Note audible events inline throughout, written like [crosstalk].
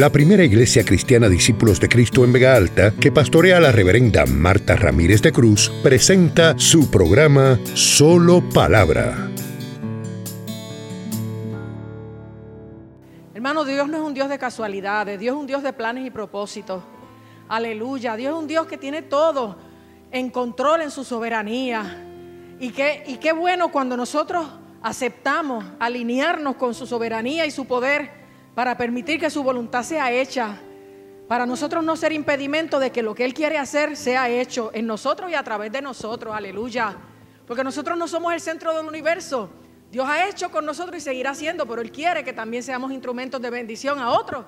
la primera iglesia cristiana Discípulos de Cristo en Vega Alta, que pastorea la reverenda Marta Ramírez de Cruz, presenta su programa Solo Palabra. Hermano, Dios no es un Dios de casualidades, Dios es un Dios de planes y propósitos. Aleluya, Dios es un Dios que tiene todo en control en su soberanía. Y qué, y qué bueno cuando nosotros aceptamos alinearnos con su soberanía y su poder para permitir que su voluntad sea hecha, para nosotros no ser impedimento de que lo que Él quiere hacer sea hecho en nosotros y a través de nosotros, aleluya. Porque nosotros no somos el centro del universo. Dios ha hecho con nosotros y seguirá haciendo, pero Él quiere que también seamos instrumentos de bendición a otros,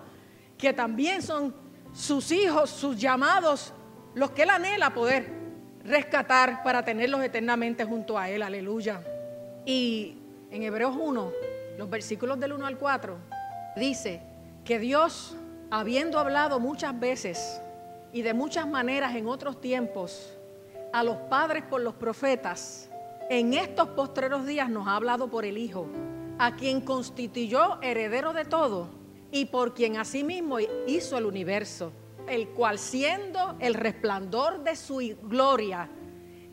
que también son sus hijos, sus llamados, los que Él anhela poder rescatar para tenerlos eternamente junto a Él, aleluya. Y en Hebreos 1, los versículos del 1 al 4, dice que Dios, habiendo hablado muchas veces y de muchas maneras en otros tiempos a los padres por los profetas, en estos postreros días nos ha hablado por el Hijo, a quien constituyó heredero de todo y por quien asimismo hizo el universo, el cual siendo el resplandor de su gloria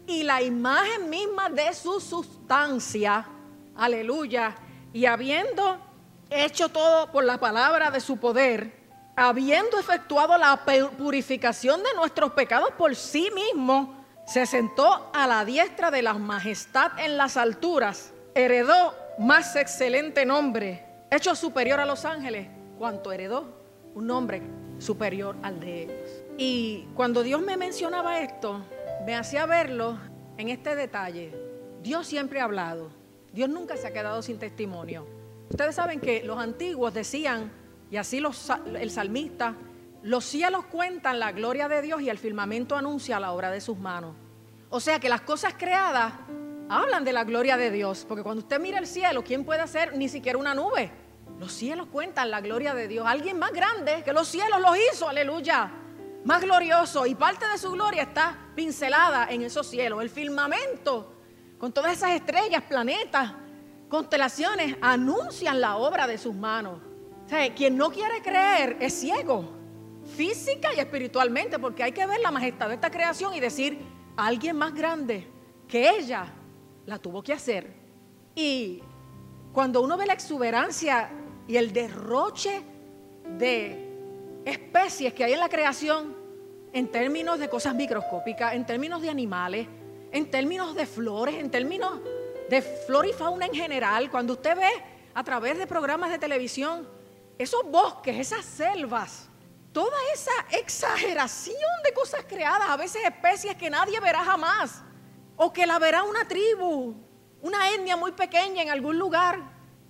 y la imagen misma de su sustancia, aleluya, y habiendo hecho todo por la palabra de su poder, habiendo efectuado la purificación de nuestros pecados por sí mismo, se sentó a la diestra de la majestad en las alturas, heredó más excelente nombre, hecho superior a los ángeles, cuanto heredó un nombre superior al de ellos. Y cuando Dios me mencionaba esto, me hacía verlo en este detalle. Dios siempre ha hablado, Dios nunca se ha quedado sin testimonio. Ustedes saben que los antiguos decían, y así el salmista, los cielos cuentan la gloria de Dios y el firmamento anuncia la obra de sus manos. O sea que las cosas creadas hablan de la gloria de Dios, porque cuando usted mira el cielo, ¿quién puede hacer ni siquiera una nube? Los cielos cuentan la gloria de Dios. Alguien más grande que los cielos los hizo, aleluya. Más glorioso. Y parte de su gloria está pincelada en esos cielos. El firmamento, con todas esas estrellas, planetas, constelaciones, anuncian la obra de sus manos. O sea, quien no quiere creer es ciego, física y espiritualmente, porque hay que ver la majestad de esta creación y decir, alguien más grande que ella la tuvo que hacer. Y cuando uno ve la exuberancia y el derroche de especies que hay en la creación, en términos de cosas microscópicas, en términos de animales, en términos de flores, en términos de flora y fauna en general, cuando usted ve a través de programas de televisión esos bosques, esas selvas, toda esa exageración de cosas creadas, a veces especies que nadie verá jamás, o que la verá una tribu, una etnia muy pequeña en algún lugar,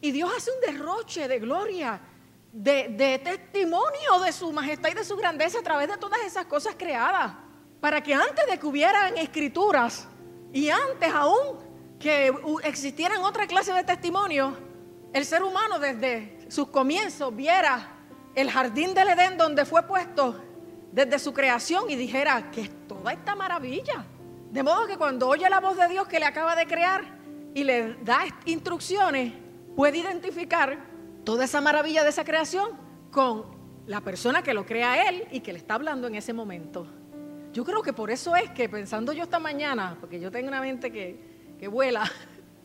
y Dios hace un derroche de gloria, de, testimonio de su majestad y de su grandeza a través de todas esas cosas creadas, para que antes de que hubieran escrituras y antes aún que existieran otra clase de testimonio, el ser humano desde sus comienzos viera el jardín del Edén donde fue puesto desde su creación y dijera que es toda esta maravilla. De modo que cuando oye la voz de Dios que le acaba de crear y le da instrucciones, puede identificar toda esa maravilla de esa creación con la persona que lo crea a él y que le está hablando en ese momento. Yo creo que por eso es que pensando yo esta mañana, porque yo tengo una mente que, que vuela,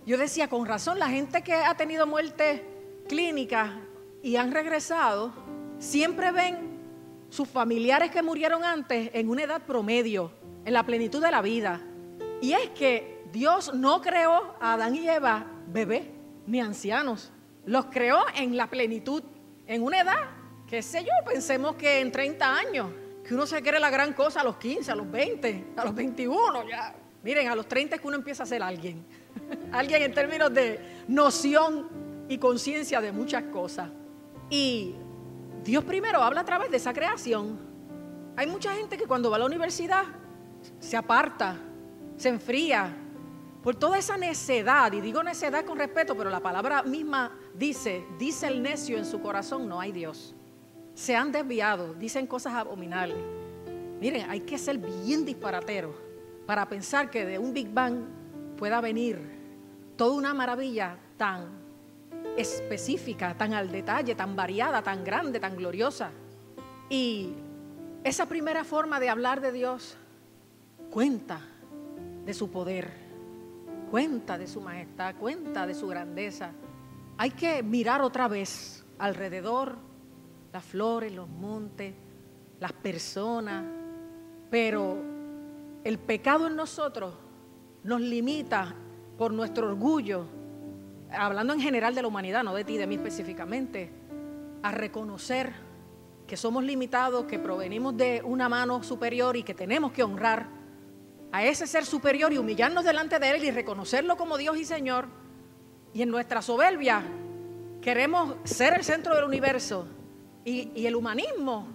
yo decía, con razón, la gente que ha tenido muerte clínica y han regresado, siempre ven sus familiares que murieron antes en una edad promedio, en la plenitud de la vida. Y es que Dios no creó a Adán y Eva bebé ni ancianos. Los creó en la plenitud, en una edad, qué sé yo, pensemos que en 30 años, que uno se quiere la gran cosa a los 15, a los 20, a los 21, ya. Miren, a los 30 es que uno empieza a ser alguien. [laughs] alguien en términos de noción y conciencia de muchas cosas. Y Dios primero habla a través de esa creación. Hay mucha gente que cuando va a la universidad se aparta, se enfría, por toda esa necedad, y digo necedad con respeto, pero la palabra misma dice, dice el necio en su corazón, no hay Dios. Se han desviado, dicen cosas abominables. Miren, hay que ser bien disparatero para pensar que de un Big Bang pueda venir toda una maravilla tan específica, tan al detalle, tan variada, tan grande, tan gloriosa. Y esa primera forma de hablar de Dios cuenta de su poder, cuenta de su majestad, cuenta de su grandeza. Hay que mirar otra vez alrededor, las flores, los montes, las personas, pero el pecado en nosotros nos limita por nuestro orgullo, hablando en general de la humanidad, no de ti, de mí específicamente, a reconocer que somos limitados, que provenimos de una mano superior y que tenemos que honrar a ese ser superior y humillarnos delante de Él y reconocerlo como Dios y Señor. Y en nuestra soberbia queremos ser el centro del universo y, el humanismo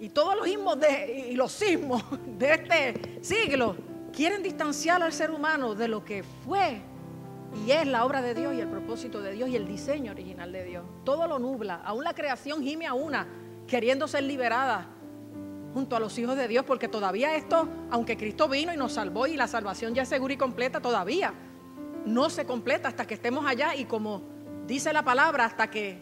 y todos los ismos de, y los sismos de este siglo quieren distanciar al ser humano de lo que fue y es la obra de Dios y el propósito de Dios y el diseño original de Dios. Todo lo nubla, aún la creación gime a una, queriendo ser liberada junto a los hijos de Dios, porque todavía esto, aunque Cristo vino y nos salvó y la salvación ya es segura y completa, todavía no se completa hasta que estemos allá y como dice la palabra, hasta que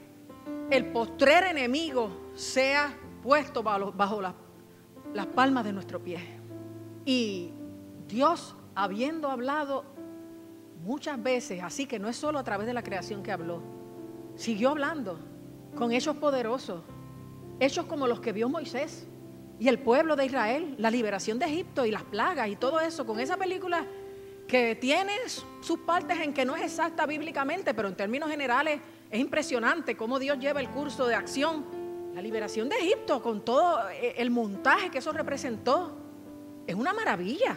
el postrer enemigo sea puesto bajo, las palmas de nuestro pie. Y Dios, habiendo hablado muchas veces, así que no es solo a través de la creación que habló, siguió hablando con hechos poderosos, hechos como los que vio Moisés y el pueblo de Israel, la liberación de Egipto y las plagas y todo eso, con esa película que tiene sus partes en que no es exacta bíblicamente, pero en términos generales es impresionante cómo Dios lleva el curso de acción, la liberación de Egipto, con todo eh, el montaje que eso representó. Es una maravilla.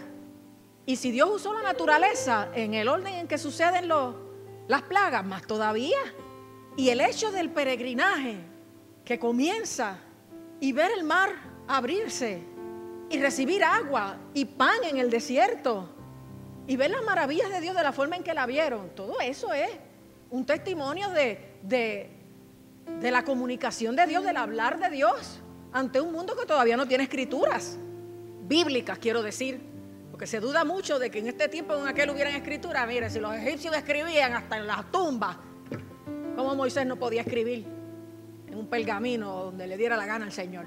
Y si Dios usó la naturaleza en el orden en que suceden las plagas, más todavía. Y el hecho del peregrinaje que comienza y ver el mar abrirse y recibir agua y pan en el desierto y ver las maravillas de Dios de la forma en que la vieron, todo eso es un testimonio de, de, la comunicación de Dios, del hablar de Dios ante un mundo que todavía no tiene escrituras bíblicas, quiero decir. Porque se duda mucho de que en este tiempo en aquel hubieran escrituras. Mire, si los egipcios escribían hasta en las tumbas, ¿cómo Moisés no podía escribir en un pergamino donde le diera la gana al Señor?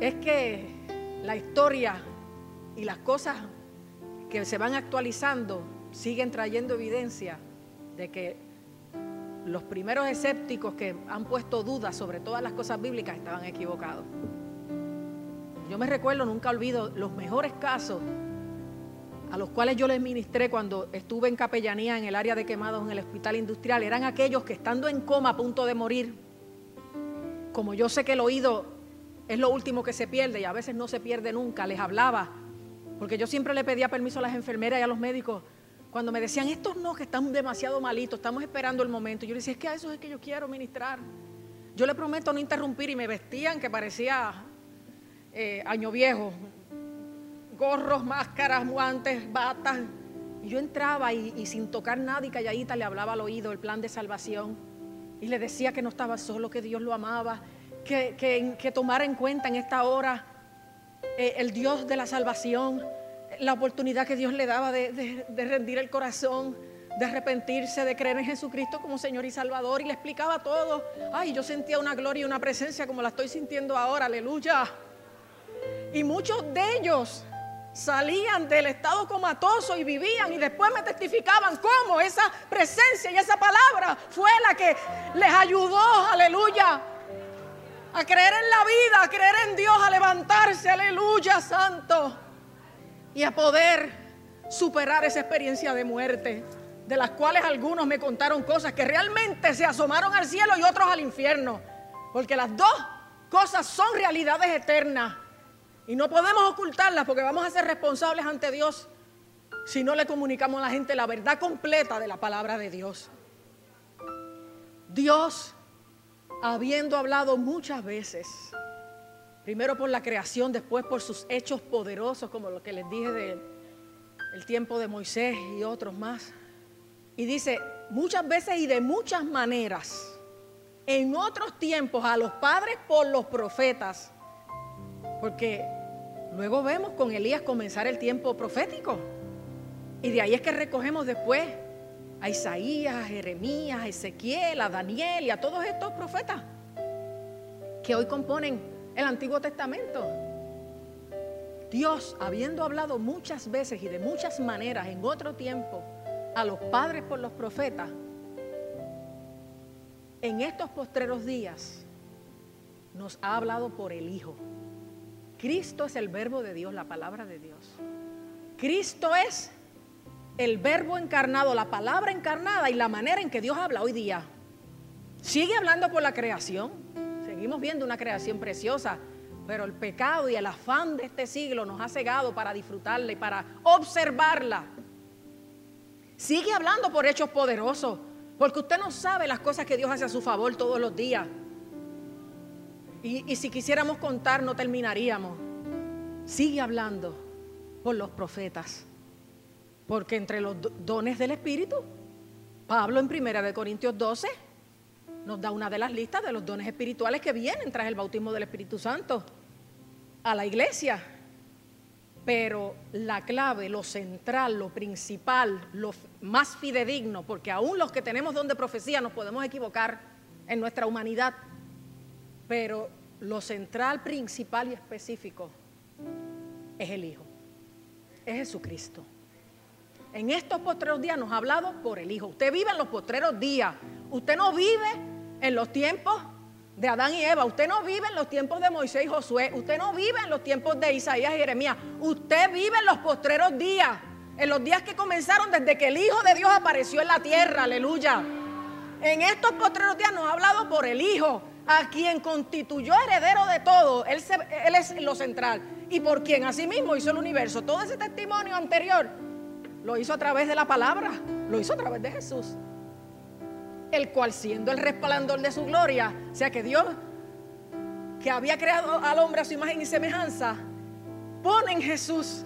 Es que la historia y las cosas que se van actualizando siguen trayendo evidencia de que los primeros escépticos que han puesto dudas sobre todas las cosas bíblicas estaban equivocados. Yo me recuerdo, nunca olvido, los mejores casos a los cuales yo les ministré cuando estuve en capellanía en el área de quemados en el hospital industrial, eran aquellos que estando en coma a punto de morir, como yo sé que el oído es lo último que se pierde y a veces no se pierde nunca, les hablaba, porque yo siempre le pedía permiso a las enfermeras y a los médicos, cuando me decían, estos no, que están demasiado malitos, estamos esperando el momento. Yo le decía, es que a eso es que yo quiero ministrar. Yo le prometo no interrumpir y me vestían que parecía eh, año viejo. Gorros, máscaras, guantes, batas. Y yo entraba y, sin tocar nada y calladita le hablaba al oído el plan de salvación. Y le decía que no estaba solo, que Dios lo amaba, que, que, tomara en cuenta en esta hora eh, el Dios de la salvación la oportunidad que Dios le daba de, rendir el corazón, de arrepentirse, de creer en Jesucristo como Señor y Salvador. Y le explicaba todo. Ay, yo sentía una gloria y una presencia como la estoy sintiendo ahora, aleluya. Y muchos de ellos salían del estado comatoso y vivían y después me testificaban cómo esa presencia y esa palabra fue la que les ayudó, aleluya, a creer en la vida, a creer en Dios, a levantarse, aleluya, santo y a poder superar esa experiencia de muerte, de las cuales algunos me contaron cosas que realmente se asomaron al cielo y otros al infierno, porque las dos cosas son realidades eternas y no podemos ocultarlas porque vamos a ser responsables ante Dios si no le comunicamos a la gente la verdad completa de la palabra de Dios. Dios, habiendo hablado muchas veces, Primero por la creación, después por sus hechos poderosos, como lo que les dije del tiempo de Moisés y otros más. Y dice, muchas veces y de muchas maneras, en otros tiempos a los padres por los profetas, porque luego vemos con Elías comenzar el tiempo profético. Y de ahí es que recogemos después a Isaías, a Jeremías, a Ezequiel, a Daniel y a todos estos profetas que hoy componen el Antiguo Testamento. Dios, habiendo hablado muchas veces y de muchas maneras en otro tiempo a los padres por los profetas, en estos postreros días nos ha hablado por el Hijo. Cristo es el verbo de Dios, la palabra de Dios. Cristo es el verbo encarnado, la palabra encarnada y la manera en que Dios habla hoy día. Sigue hablando por la creación. Seguimos viendo una creación preciosa, pero el pecado y el afán de este siglo nos ha cegado para disfrutarla y para observarla. Sigue hablando por hechos poderosos, porque usted no sabe las cosas que Dios hace a su favor todos los días. Y, si quisiéramos contar no terminaríamos. Sigue hablando por los profetas. Porque entre los dones del Espíritu, Pablo en 1 Corintios 12 nos da una de las listas de los dones espirituales que vienen tras el bautismo del Espíritu Santo a la iglesia. Pero la clave, lo central, lo principal, lo más fidedigno, porque aún los que tenemos don de profecía nos podemos equivocar en nuestra humanidad, pero lo central, principal y específico es el Hijo, es Jesucristo. En estos postreros días nos ha hablado por el Hijo. Usted vive en los postreros días. Usted no vive en los tiempos de Adán y Eva. Usted no vive en los tiempos de Moisés y Josué. Usted no vive en los tiempos de Isaías y Jeremías. Usted vive en los postreros días. En los días que comenzaron desde que el Hijo de Dios apareció en la tierra. Aleluya. En estos postreros días nos ha hablado por el Hijo a quien constituyó heredero de todo, él, es lo central, y por quien asimismo hizo el universo. Todo ese testimonio anterior lo hizo a través de la palabra, lo hizo a través de Jesús, el cual siendo el resplandor de su gloria, o sea que Dios, que había creado al hombre a su imagen y semejanza, pone en Jesús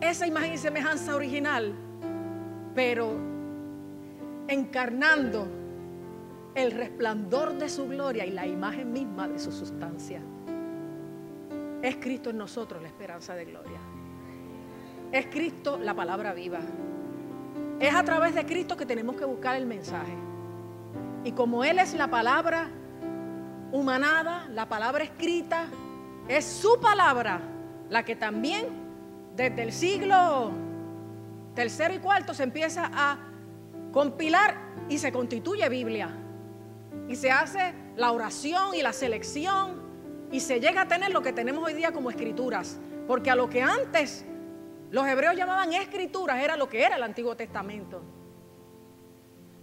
esa imagen y semejanza original, pero encarnando el resplandor de su gloria y la imagen misma de su sustancia. Es Cristo en nosotros la esperanza de gloria. Es Cristo la palabra viva. Es a través de Cristo que tenemos que buscar el mensaje. Y como Él es la palabra humanada, la palabra escrita, es su palabra la que también desde el siglo tercero y cuarto se empieza a compilar y se constituye Biblia y se hace la oración y la selección y se llega a tener lo que tenemos hoy día como escrituras. Porque a lo que antes los hebreos llamaban escrituras era lo que era el Antiguo Testamento.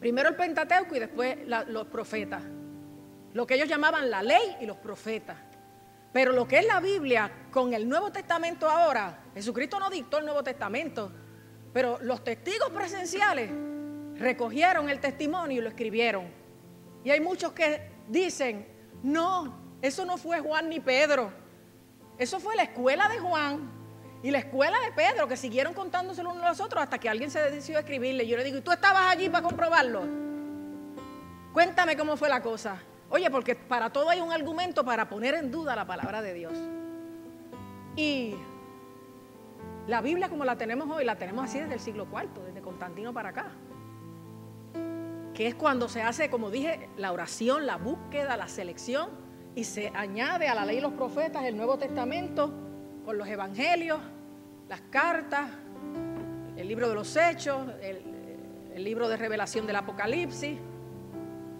Primero el Pentateuco y después los profetas. Lo que ellos llamaban la ley y los profetas. Pero lo que es la Biblia con el Nuevo Testamento ahora, Jesucristo no dictó el Nuevo Testamento, pero los testigos presenciales recogieron el testimonio y lo escribieron. Y hay muchos que dicen, no, eso no fue Juan ni Pedro. Eso fue la escuela de Juan y la escuela de Pedro que siguieron contándoselo unos a los otros hasta que alguien se decidió a escribirle. Yo le digo, ¿y tú estabas allí para comprobarlo? Cuéntame cómo fue la cosa. Oye, porque para todo hay un argumento para poner en duda la palabra de Dios. Y la Biblia como la tenemos hoy, la tenemos así desde el siglo IV, desde Constantino para acá que es cuando se hace, como dije, la oración, la búsqueda, la selección, y se añade a la ley de los profetas el Nuevo Testamento los evangelios, las cartas, el libro de los hechos, el, libro de revelación del Apocalipsis,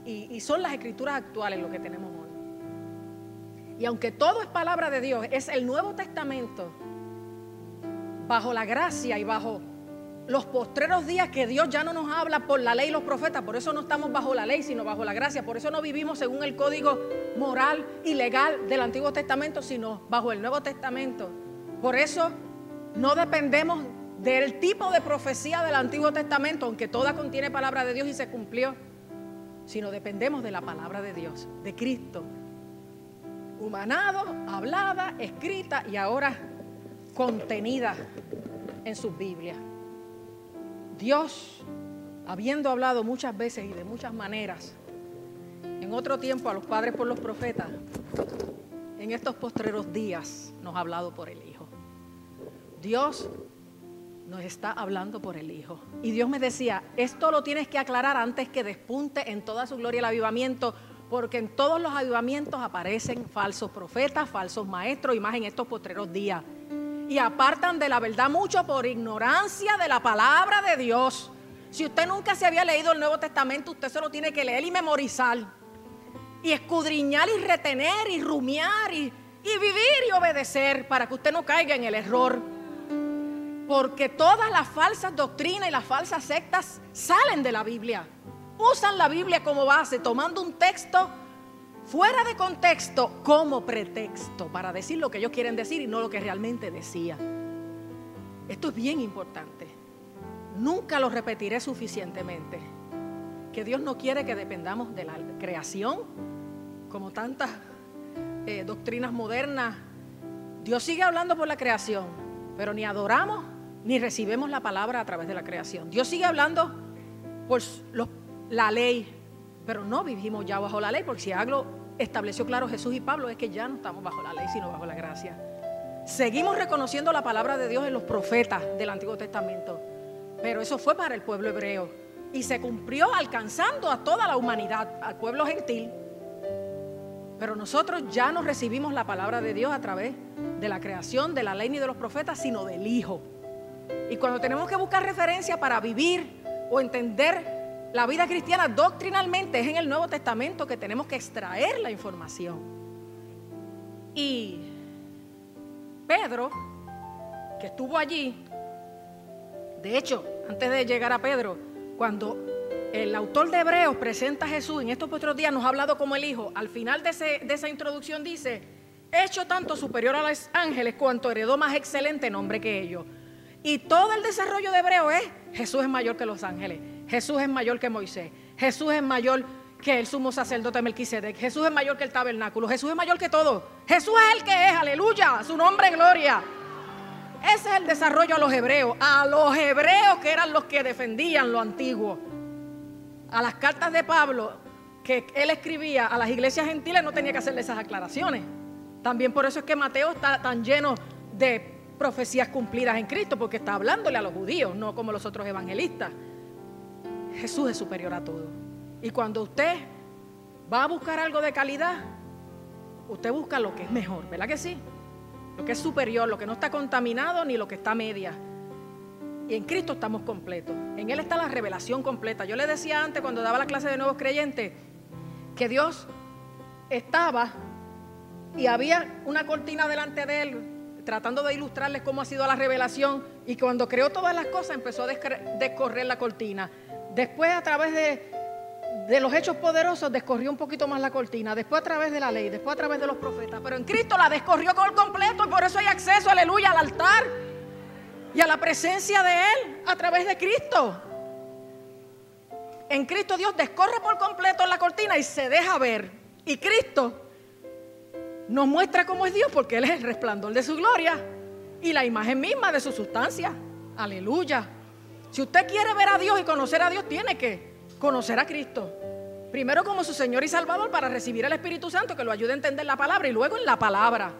y, y son las escrituras actuales lo que tenemos hoy. Y aunque todo es palabra de Dios, es el Nuevo Testamento, bajo la gracia y bajo los postreros días que Dios ya no nos habla por la ley y los profetas, por eso no estamos bajo la ley, sino bajo la gracia, por eso no vivimos según el código moral y legal del Antiguo Testamento, sino bajo el Nuevo Testamento. Por eso no dependemos del tipo de profecía del Antiguo Testamento, aunque toda contiene palabra de Dios y se cumplió, sino dependemos de la palabra de Dios, de Cristo, humanado, hablada, escrita y ahora contenida en sus Biblias. Dios, habiendo hablado muchas veces y de muchas maneras, en otro tiempo a los padres por los profetas, en estos postreros días nos ha hablado por el. Dios nos está hablando por el Hijo. Y Dios me decía, esto lo tienes que aclarar antes que despunte en toda su gloria el avivamiento, porque en todos los avivamientos aparecen falsos profetas, falsos maestros y más en estos postreros días. Y apartan de la verdad mucho por ignorancia de la palabra de Dios. Si usted nunca se había leído el Nuevo Testamento, usted se lo tiene que leer y memorizar. Y escudriñar y retener y rumiar y, y vivir y obedecer para que usted no caiga en el error. Porque todas las falsas doctrinas y las falsas sectas salen de la Biblia usan la Biblia como base, tomando un texto fuera de contexto como pretexto para decir lo que ellos quieren decir y no lo que realmente decía. Esto es bien importante. Nunca lo repetiré suficientemente. Que Dios no quiere que dependamos de la creación, como tantas eh, doctrinas modernas. Dios sigue hablando por la creación, pero ni adoramos ni recibimos la palabra a través de la creación. Dios sigue hablando por la ley, pero no vivimos ya bajo la ley, porque si algo estableció claro Jesús y Pablo es que ya no estamos bajo la ley, sino bajo la gracia. Seguimos reconociendo la palabra de Dios en los profetas del Antiguo Testamento, pero eso fue para el pueblo hebreo y se cumplió alcanzando a toda la humanidad, al pueblo gentil. Pero nosotros ya no recibimos la palabra de Dios a través de la creación, de la ley ni de los profetas, sino del Hijo. Y cuando tenemos que buscar referencia para vivir o entender la vida cristiana doctrinalmente es en el Nuevo Testamento que tenemos que extraer la información. Y Pedro, que estuvo allí, de hecho, antes de llegar a Pedro, cuando el autor de Hebreos presenta a Jesús en estos otros días, nos ha hablado como el Hijo, al final de, de esa introducción dice, hecho tanto superior a los ángeles cuanto heredó más excelente nombre que ellos. Y todo el desarrollo de Hebreo es, Jesús es mayor que los ángeles. Jesús es mayor que Moisés. Jesús es mayor que el sumo sacerdote Melquisedec. Jesús es mayor que el tabernáculo. Jesús es mayor que todo. Jesús es el que es, aleluya, su nombre es gloria. Ese es el desarrollo a los hebreos, a los hebreos que eran los que defendían lo antiguo. A las cartas de Pablo que él escribía a las iglesias gentiles no tenía que hacerle esas aclaraciones. También por eso es que Mateo está tan lleno de profecías cumplidas en Cristo, porque está hablándole a los judíos, no como los otros evangelistas. Jesús es superior a todo. Y cuando usted va a buscar algo de calidad, usted busca lo que es mejor, ¿verdad que sí? Lo que es superior, lo que no está contaminado ni lo que está media. Y en Cristo estamos completos. En Él está la revelación completa. Yo le decía antes cuando daba la clase de nuevos creyentes que Dios estaba y había una cortina delante de Él tratando de ilustrarles cómo ha sido la revelación y cuando creó todas las cosas empezó a descorrer la cortina. Después a través de, los hechos poderosos descorrió un poquito más la cortina. Después a través de la ley, después a través de los profetas. Pero en Cristo la descorrió con completo y por eso hay acceso, aleluya, al altar y a la presencia de Él a través de Cristo. En Cristo Dios descorre por completo la cortina y se deja ver. Y Cristo nos muestra cómo es Dios porque Él es el resplandor de su gloria y la imagen misma de su sustancia. Aleluya. Si usted quiere ver a Dios y conocer a Dios, tiene que conocer a Cristo. Primero como su Señor y Salvador para recibir el Espíritu Santo que lo ayude a entender la palabra y luego en la palabra.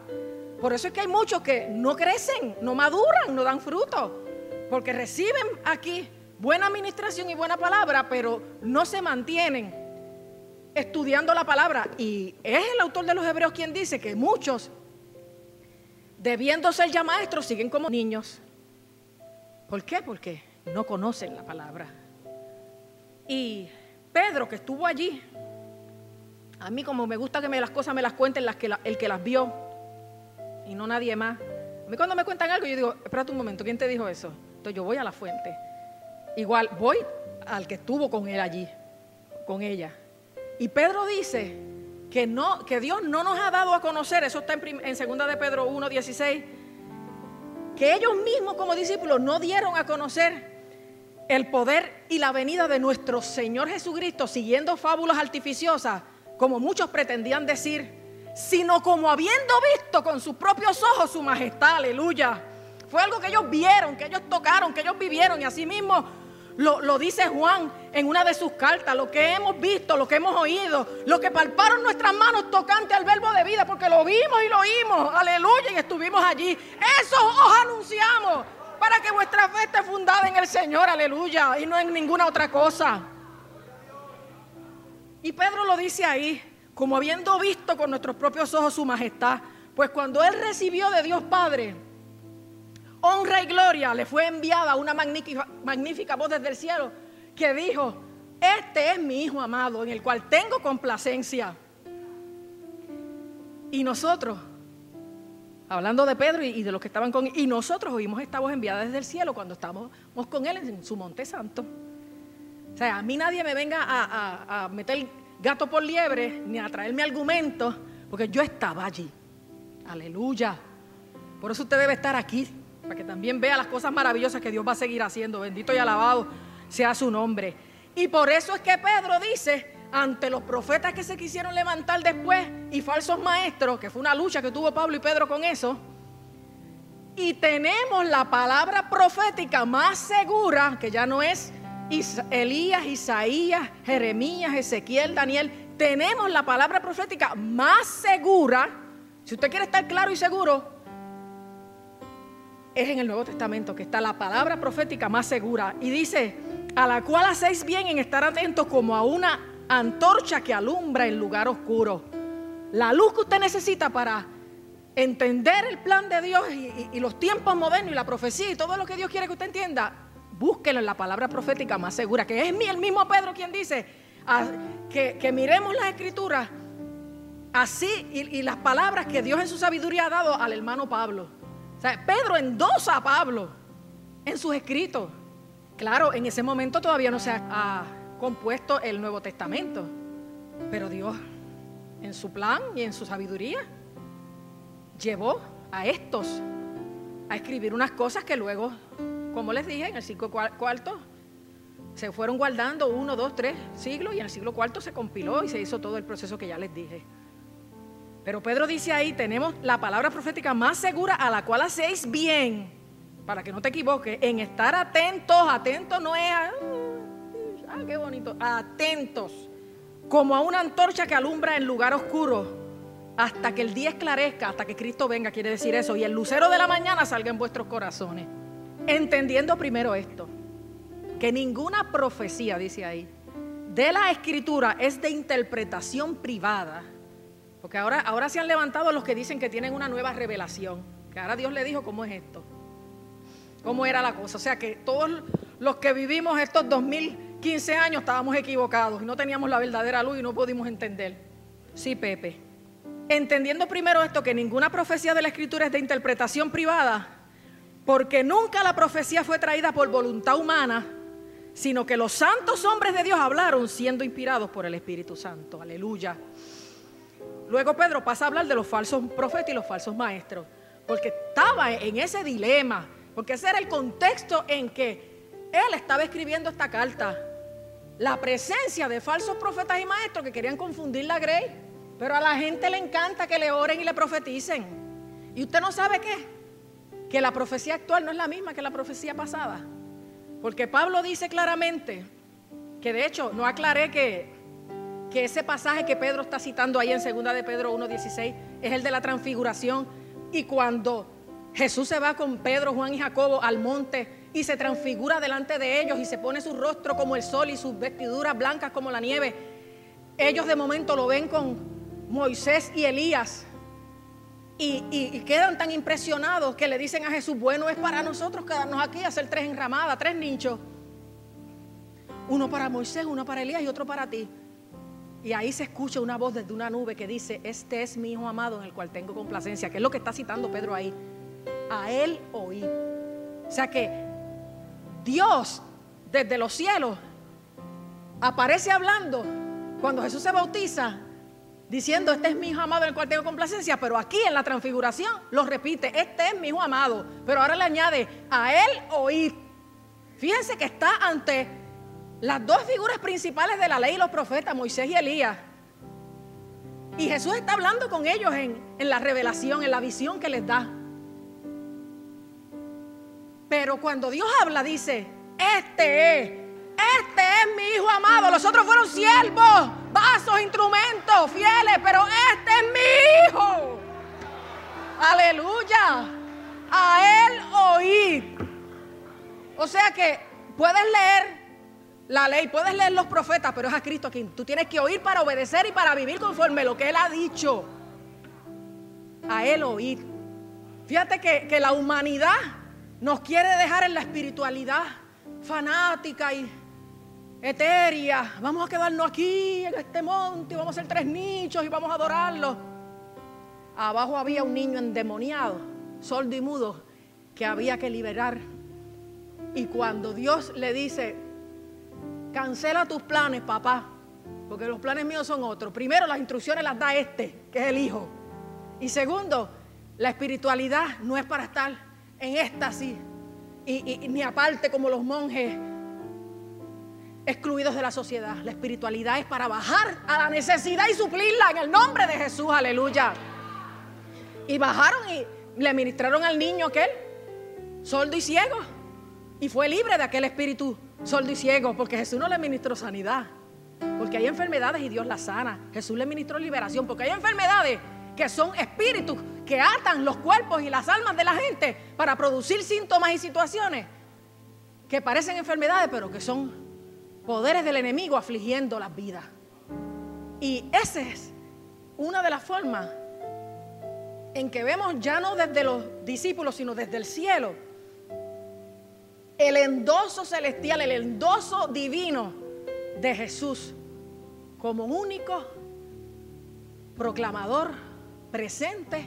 Por eso es que hay muchos que no crecen, no maduran, no dan fruto, porque reciben aquí buena administración y buena palabra, pero no se mantienen estudiando la palabra. Y es el autor de los Hebreos quien dice que muchos, debiendo ser ya maestros, siguen como niños. ¿Por qué? Porque no conocen la palabra. Y Pedro, que estuvo allí, a mí como me gusta que me las cosas me las cuenten las que el que las vio y no nadie más. A mí cuando me cuentan algo yo digo, espérate un momento, ¿quién te dijo eso? Entonces yo voy a la fuente. Igual voy al que estuvo con él allí, con ella. Y Pedro dice que, no, que Dios no nos ha dado a conocer, eso está en, en 2 de Pedro 1, 16, que ellos mismos como discípulos no dieron a conocer el poder y la venida de nuestro Señor Jesucristo siguiendo fábulas artificiosas, como muchos pretendían decir, sino como habiendo visto con sus propios ojos su majestad, aleluya. Fue algo que ellos vieron, que ellos tocaron, que ellos vivieron y así mismo lo, lo, dice Juan en una de sus cartas, lo que hemos visto, lo que hemos oído, lo que palparon nuestras manos tocante al verbo de vida, porque lo vimos y lo oímos, aleluya, y estuvimos allí. Eso os anunciamos para que vuestra fe esté fundada en el Señor, aleluya, y no en ninguna otra cosa. Y Pedro lo dice ahí, como habiendo visto con nuestros propios ojos su majestad. Pues cuando él recibió de Dios Padre honra y gloria, le fue enviada una magnífica, magnífica voz desde el cielo que dijo, este es mi Hijo amado en el cual tengo complacencia. Y nosotros, hablando de Pedro y de los que estaban con él, y nosotros oímos esta voz enviada desde el cielo cuando estábamos con él en su monte santo. O sea, a mí nadie me venga a, a meter gato por liebre ni a traerme argumentos, porque yo estaba allí. Aleluya. Por eso usted debe estar aquí, para que también vea las cosas maravillosas que Dios va a seguir haciendo. Bendito y alabado sea su nombre. Y por eso es que Pedro dice, ante los profetas que se quisieron levantar después y falsos maestros, que fue una lucha que tuvo Pablo y Pedro con eso, y tenemos la palabra profética más segura, que ya no es Elías, Isaías, Jeremías, Ezequiel, Daniel, tenemos la palabra profética más segura, si usted quiere estar claro y seguro, es en el Nuevo Testamento que está la palabra profética más segura. Y dice, a la cual hacéis bien en estar atentos como a una antorcha que alumbra en lugar oscuro. La luz que usted necesita para entender el plan de Dios y, los tiempos modernos y la profecía y todo lo que Dios quiere que usted entienda, búsquelo en la palabra profética más segura, que es el mismo Pedro quien dice ah, que, miremos las escrituras así y, las palabras que Dios en su sabiduría ha dado al hermano Pablo. Pedro endosa a Pablo en sus escritos. Claro, en ese momento todavía no se ha, compuesto el Nuevo Testamento, pero Dios, en su plan y en su sabiduría, llevó a estos a escribir unas cosas que luego, como les dije, en el siglo cuarto se fueron guardando uno, dos, tres siglos y en el siglo cuarto se compiló y se hizo todo el proceso que ya les dije. Pero Pedro dice ahí, tenemos la palabra profética más segura a la cual hacéis bien para que no te equivoques, en estar atentos, atentos no es, ah, qué bonito, atentos, como a una antorcha que alumbra en lugar oscuro, hasta que el día esclarezca, hasta que Cristo venga, quiere decir eso, y el lucero de la mañana salga en vuestros corazones. Entendiendo primero esto, que ninguna profecía, dice ahí, de la escritura es de interpretación privada, porque ahora, ahora se han levantado los que dicen que tienen una nueva revelación, que ahora Dios le dijo cómo es esto cómo era la cosa. O sea que todos los que vivimos estos 2015 años estábamos equivocados y no teníamos la verdadera luz y no pudimos entender. Sí, Pepe. Entendiendo primero esto, que ninguna profecía de la Escritura es de interpretación privada, porque nunca la profecía fue traída por voluntad humana, sino que los santos hombres de Dios hablaron siendo inspirados por el Espíritu Santo. Aleluya. Luego Pedro pasa a hablar de los falsos profetas y los falsos maestros, porque estaba en ese dilema porque ese era el contexto en que él estaba escribiendo esta carta. La presencia de falsos profetas y maestros que querían confundir la grey. Pero a la gente le encanta que le oren y le profeticen. ¿Y usted no sabe qué? Que la profecía actual no es la misma que la profecía pasada. Porque Pablo dice claramente, que de hecho no aclaré que, que ese pasaje que Pedro está citando ahí en 2 de Pedro 1.16 es el de la transfiguración. Y cuando Jesús se va con Pedro, Juan y Jacobo al monte y se transfigura delante de ellos y se pone su rostro como el sol y sus vestiduras blancas como la nieve. Ellos de momento lo ven con Moisés y Elías y, quedan tan impresionados que le dicen a Jesús, bueno es para nosotros quedarnos aquí, hacer tres enramadas, tres nichos. Uno para Moisés, uno para Elías y otro para ti. Y ahí se escucha una voz desde una nube que dice, este es mi hijo amado en el cual tengo complacencia, que es lo que está citando Pedro ahí a Él oír. O sea que Dios desde los cielos aparece hablando cuando Jesús se bautiza, diciendo, este es mi hijo amado en el cual tengo complacencia, pero aquí en la transfiguración lo repite, este es mi hijo amado, pero ahora le añade, a Él oír. Fíjense que está ante las dos figuras principales de la ley y los profetas, Moisés y Elías. Y Jesús está hablando con ellos en, en la revelación, en la visión que les da. Pero cuando Dios habla, dice, este es, este es mi hijo amado. Los otros fueron siervos, vasos, instrumentos, fieles, pero este es mi hijo. Aleluya. A él oír. O sea que puedes leer la ley, puedes leer los profetas, pero es a Cristo quien tú tienes que oír para obedecer y para vivir conforme lo que Él ha dicho. A Él oír. Fíjate que, que la humanidad nos quiere dejar en la espiritualidad fanática y etérea. Vamos a quedarnos aquí en este monte y vamos a hacer tres nichos y vamos a adorarlo. Abajo había un niño endemoniado, sordo y mudo, que había que liberar. Y cuando Dios le dice, cancela tus planes, papá, porque los planes míos son otros. Primero, las instrucciones las da este, que es el hijo. Y segundo, la espiritualidad no es para estar en éxtasis y, ni aparte como los monjes excluidos de la sociedad. La espiritualidad es para bajar a la necesidad y suplirla en el nombre de Jesús, aleluya. Y bajaron y le ministraron al niño aquel, sordo y ciego, y fue libre de aquel espíritu sordo y ciego, porque Jesús no le ministró sanidad, porque hay enfermedades y Dios las sana. Jesús le ministró liberación, porque hay enfermedades que son espíritus que atan los cuerpos y las almas de la gente para producir síntomas y situaciones que parecen enfermedades, pero que son poderes del enemigo afligiendo las vidas. Y esa es una de las formas en que vemos ya no desde los discípulos, sino desde el cielo, el endoso celestial, el endoso divino de Jesús como único proclamador presente